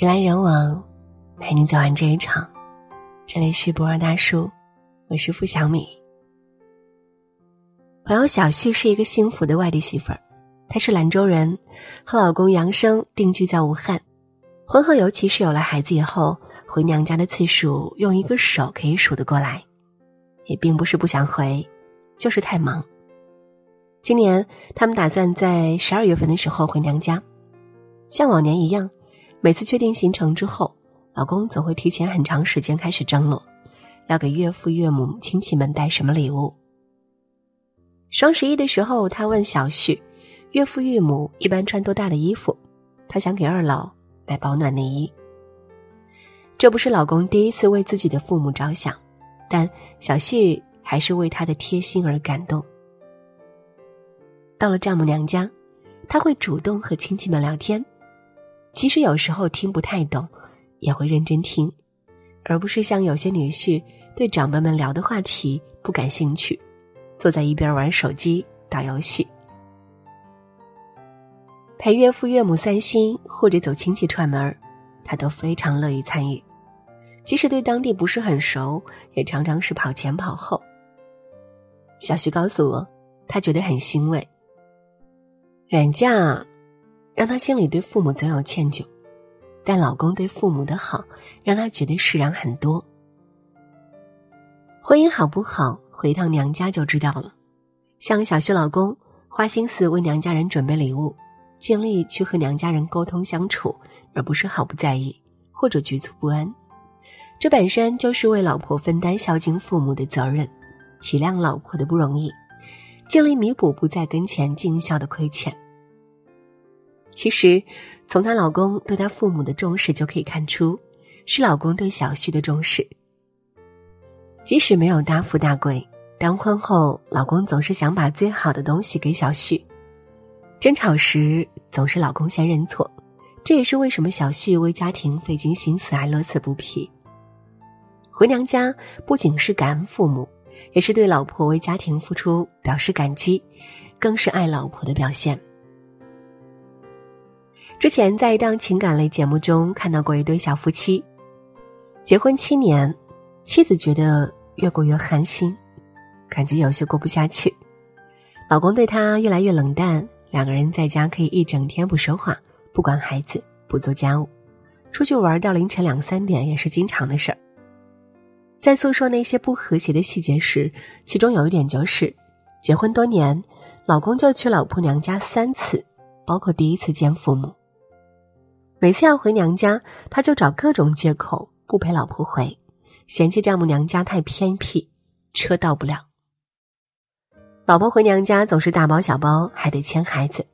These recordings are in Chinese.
人来人往，陪你走完这一场。这里是博尔大叔，我是付小米。朋友小旭是一个幸福的外地媳妇儿，她是兰州人，和老公杨生定居在武汉。婚后，尤其是有了孩子以后，回娘家的次数用一个手可以数得过来。也并不是不想回，就是太忙。今年他们打算在十二月份的时候回娘家，像往年一样，每次确定行程之后，老公总会提前很长时间开始张罗，要给岳父岳母亲戚们带什么礼物。双十一的时候，他问小旭，岳父岳母一般穿多大的衣服？他想给二老买保暖内衣。这不是老公第一次为自己的父母着想。但小旭还是为他的贴心而感动。到了丈母娘家，他会主动和亲戚们聊天，即使有时候听不太懂，也会认真听，而不是像有些女婿对长辈们聊的话题不感兴趣，坐在一边玩手机打游戏。陪岳父岳母散心或者走亲戚串门他都非常乐意参与。即使对当地不是很熟，也常常是跑前跑后。小徐告诉我，他觉得很欣慰。远嫁，让他心里对父母总有歉疚，但老公对父母的好，让他觉得释然很多。婚姻好不好，回趟娘家就知道了。像小旭老公，花心思为娘家人准备礼物，尽力去和娘家人沟通相处，而不是毫不在意或者局促不安。这本身就是为老婆分担孝敬父母的责任，体谅老婆的不容易，尽力弥补不在跟前尽孝的亏欠。其实，从她老公对她父母的重视就可以看出，是老公对小旭的重视。即使没有大富大贵，当婚后老公总是想把最好的东西给小旭，争吵时总是老公先认错，这也是为什么小旭为家庭费尽心思还乐此不疲。回娘家不仅是感恩父母，也是对老婆为家庭付出表示感激，更是爱老婆的表现。之前在一档情感类节目中看到过一对小夫妻，结婚七年，妻子觉得越过越寒心，感觉有些过不下去，老公对她越来越冷淡，两个人在家可以一整天不说话，不管孩子，不做家务，出去玩到凌晨两三点也是经常的事儿。在诉说那些不和谐的细节时，其中有一点就是，结婚多年，老公就去老婆娘家三次，包括第一次见父母。每次要回娘家，他就找各种借口不陪老婆回，嫌弃丈母娘家太偏僻，车到不了。老婆回娘家总是大包小包，还得牵孩子。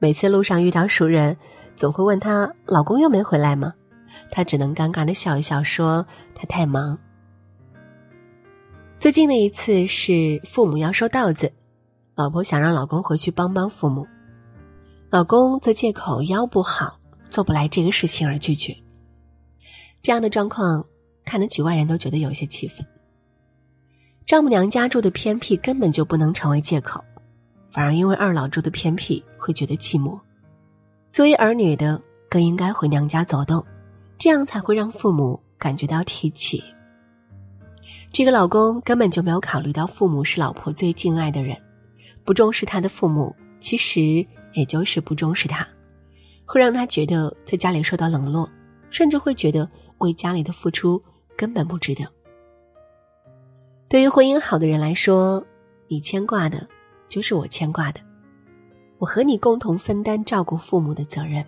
每次路上遇到熟人，总会问他老公又没回来吗？他只能尴尬的笑一笑，说他太忙。最近的一次是父母要收稻子，老婆想让老公回去帮帮父母，老公则借口腰不好做不来这个事情而拒绝。这样的状况看得局外人都觉得有些气愤。丈母娘家住的偏僻根本就不能成为借口，反而因为二老住的偏僻会觉得寂寞。作为儿女的更应该回娘家走动，这样才会让父母感觉到提起。这个老公根本就没有考虑到父母是老婆最敬爱的人，不重视他的父母，其实也就是不重视他，会让他觉得在家里受到冷落，甚至会觉得为家里的付出根本不值得。对于婚姻好的人来说，你牵挂的，就是我牵挂的，我和你共同分担照顾父母的责任。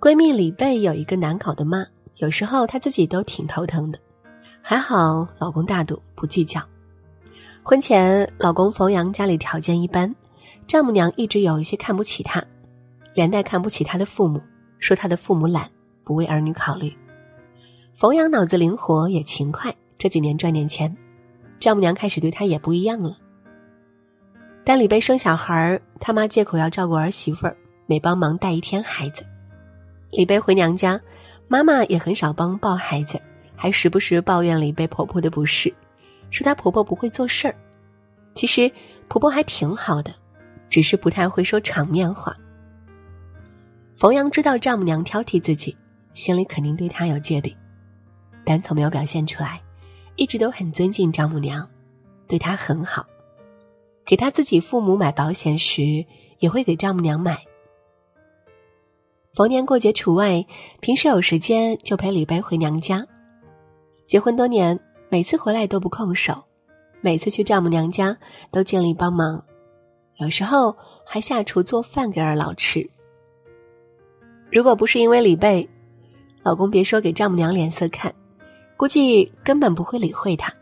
闺蜜李贝有一个难搞的妈。有时候她自己都挺头疼的，还好老公大度不计较。婚前老公冯阳家里条件一般，丈母娘一直有一些看不起他，连带看不起他的父母，说他的父母懒，不为儿女考虑。冯阳脑子灵活也勤快，这几年赚点钱，丈母娘开始对他也不一样了。但李贝生小孩儿，他妈借口要照顾儿媳妇儿，没帮忙带一天孩子。李贝回娘家。妈妈也很少帮抱孩子，还时不时抱怨李贝婆婆的不是，说她婆婆不会做事儿。其实婆婆还挺好的，只是不太会说场面话。冯阳知道丈母娘挑剔自己，心里肯定对他有芥蒂，但从没有表现出来，一直都很尊敬丈母娘，对她很好，给他自己父母买保险时也会给丈母娘买。逢年过节除外，平时有时间就陪李贝回娘家。结婚多年，每次回来都不空手，每次去丈母娘家都尽力帮忙，有时候还下厨做饭给二老吃。如果不是因为李贝，老公别说给丈母娘脸色看，估计根本不会理会她。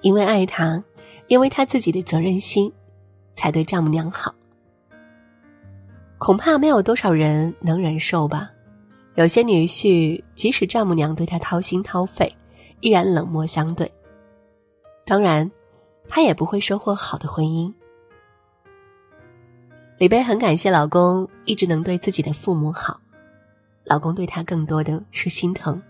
因为爱她，因为他自己的责任心，才对丈母娘好。恐怕没有多少人能忍受吧。有些女婿，即使丈母娘对他掏心掏肺，依然冷漠相对。当然，他也不会收获好的婚姻。李贝很感谢老公一直能对自己的父母好，老公对她更多的是心疼，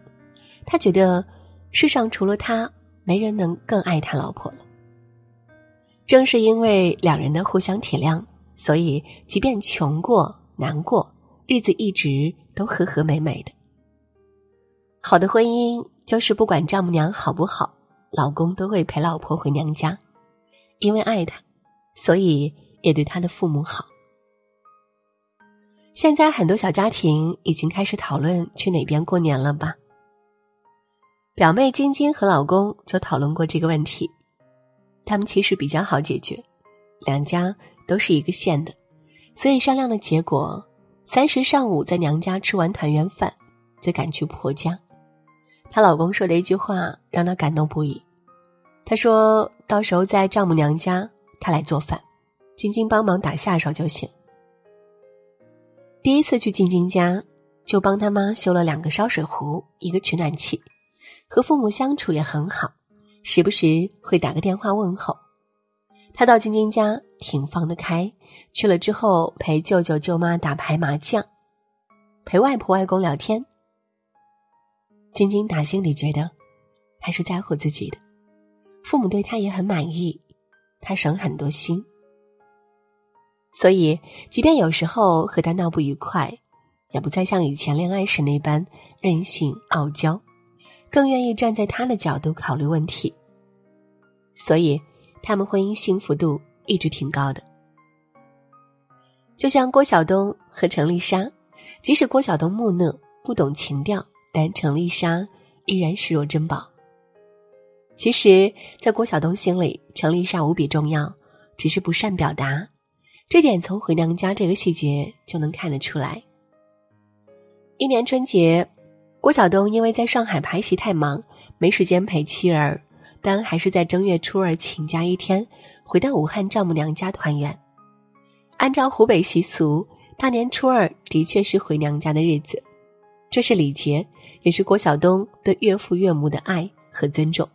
他觉得世上除了他，没人能更爱他老婆了。正是因为两人的互相体谅，所以即便穷过、难过，日子一直都和和美美的。好的婚姻就是不管丈母娘好不好，老公都会陪老婆回娘家，因为爱她，所以也对她的父母好。现在很多小家庭已经开始讨论去哪边过年了吧？表妹晶晶和老公就讨论过这个问题，他们其实比较好解决，两家都是一个县的，所以商量的结果，三十上午在娘家吃完团圆饭，再赶去婆家。她老公说的一句话让她感动不已，他说到时候在丈母娘家，他来做饭，晶晶帮忙打下手就行。第一次去晶晶家，就帮他妈修了两个烧水壶，一个取暖器，和父母相处也很好，时不时会打个电话问候。他到晶晶家挺放得开，去了之后陪舅舅舅妈打牌麻将，陪外婆外公聊天。晶晶打心里觉得，他是在乎自己的，父母对他也很满意，他省很多心。所以，即便有时候和他闹不愉快，也不再像以前恋爱时那般任性傲娇，更愿意站在他的角度考虑问题。所以，他们婚姻幸福度一直挺高的。就像郭晓东和程丽莎，即使郭晓东木讷不懂情调，但程丽莎依然视若珍宝。其实，在郭晓东心里，程丽莎无比重要，只是不善表达。这点从回娘家这个细节就能看得出来。一年春节，郭晓东因为在上海拍戏太忙，没时间陪妻儿，但还是在正月初二请假一天，回到武汉丈母娘家团圆。按照湖北习俗，大年初二的确是回娘家的日子，这是礼节，也是郭晓东对岳父岳母的爱和尊重，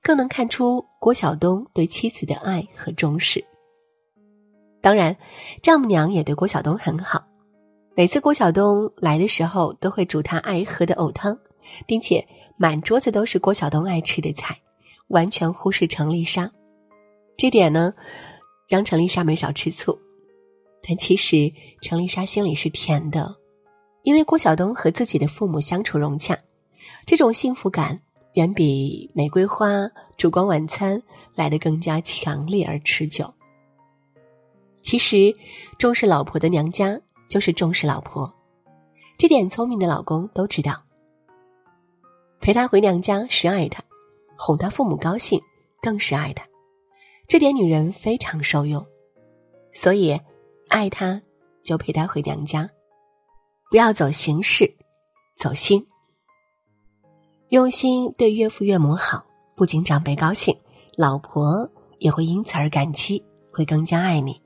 更能看出郭晓东对妻子的爱和重视。当然，丈母娘也对郭晓东很好。每次郭晓东来的时候，都会煮他爱喝的藕汤，并且满桌子都是郭晓东爱吃的菜，完全忽视程丽莎。这点呢，让程丽莎没少吃醋。但其实程丽莎心里是甜的，因为郭晓东和自己的父母相处融洽，这种幸福感远比玫瑰花、烛光晚餐来的更加强烈而持久。其实，重视老婆的娘家就是重视老婆，这点聪明的老公都知道。陪她回娘家是爱她，哄她父母高兴更是爱她，这点女人非常受用。所以，爱她就陪她回娘家，不要走形式，走心。用心对岳父岳母好，不仅长辈高兴，老婆也会因此而感激，会更加爱你。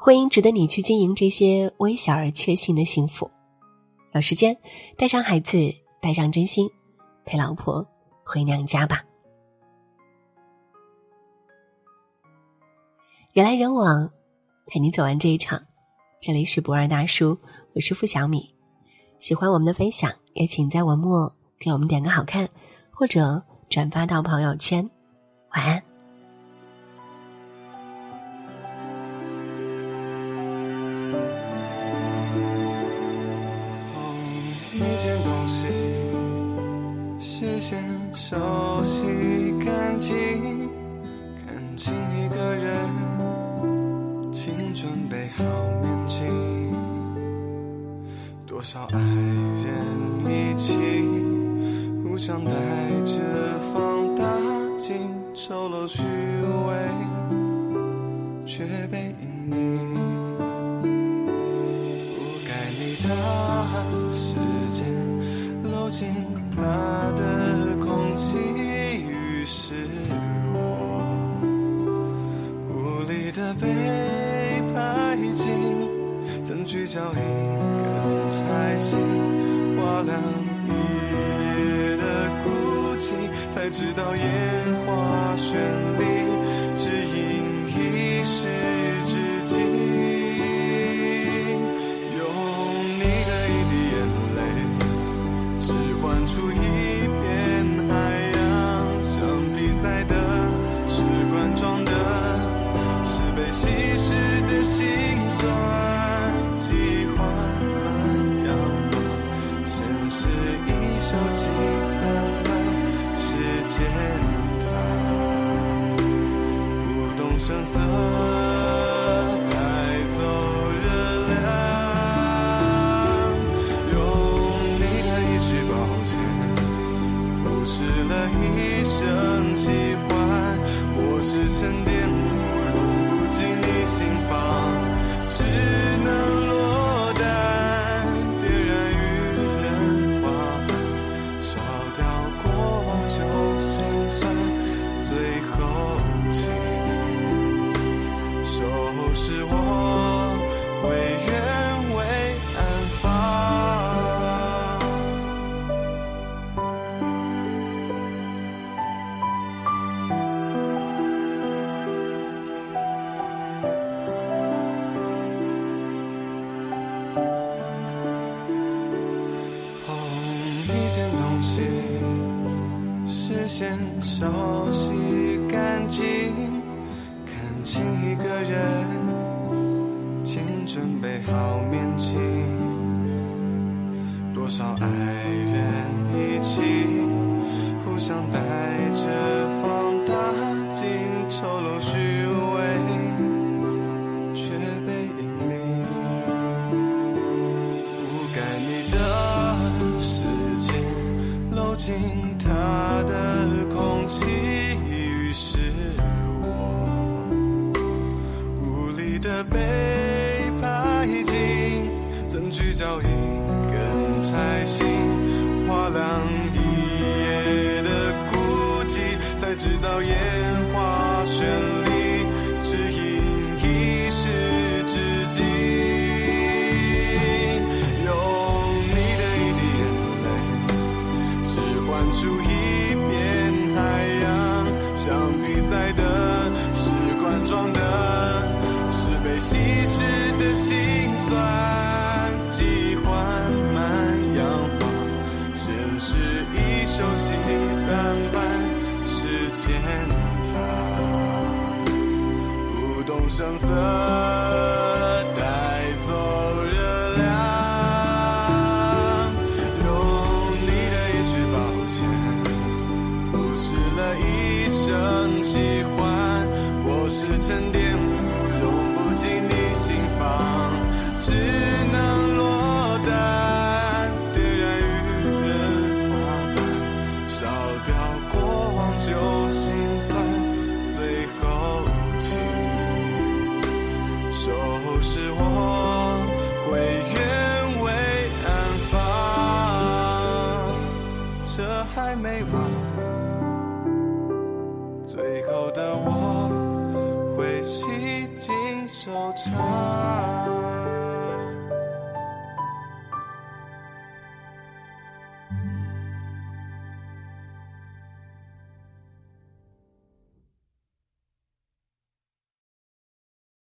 婚姻值得你去经营这些微小而确信的幸福。有时间，带上孩子，带上真心，陪老婆回娘家吧。人来人往，陪你走完这一场。这里是不二大叔，我是付小米。喜欢我们的分享，也请在文末给我们点个好看，或者转发到朋友圈。晚安。视线熟悉干净，看清一个人，请准备好面镜。多少爱人一起，互相带着放大镜，丑陋虚伪，却被隐匿。时间漏进他的怎聚焦一根彩星，划亮一夜的孤寂，才知道烟花绚烂多翻出一片。海洋像比赛的，是罐装的，是被稀释的心酸，记忆缓慢氧化，现实已锈迹斑斑，时间它不动声色。这还没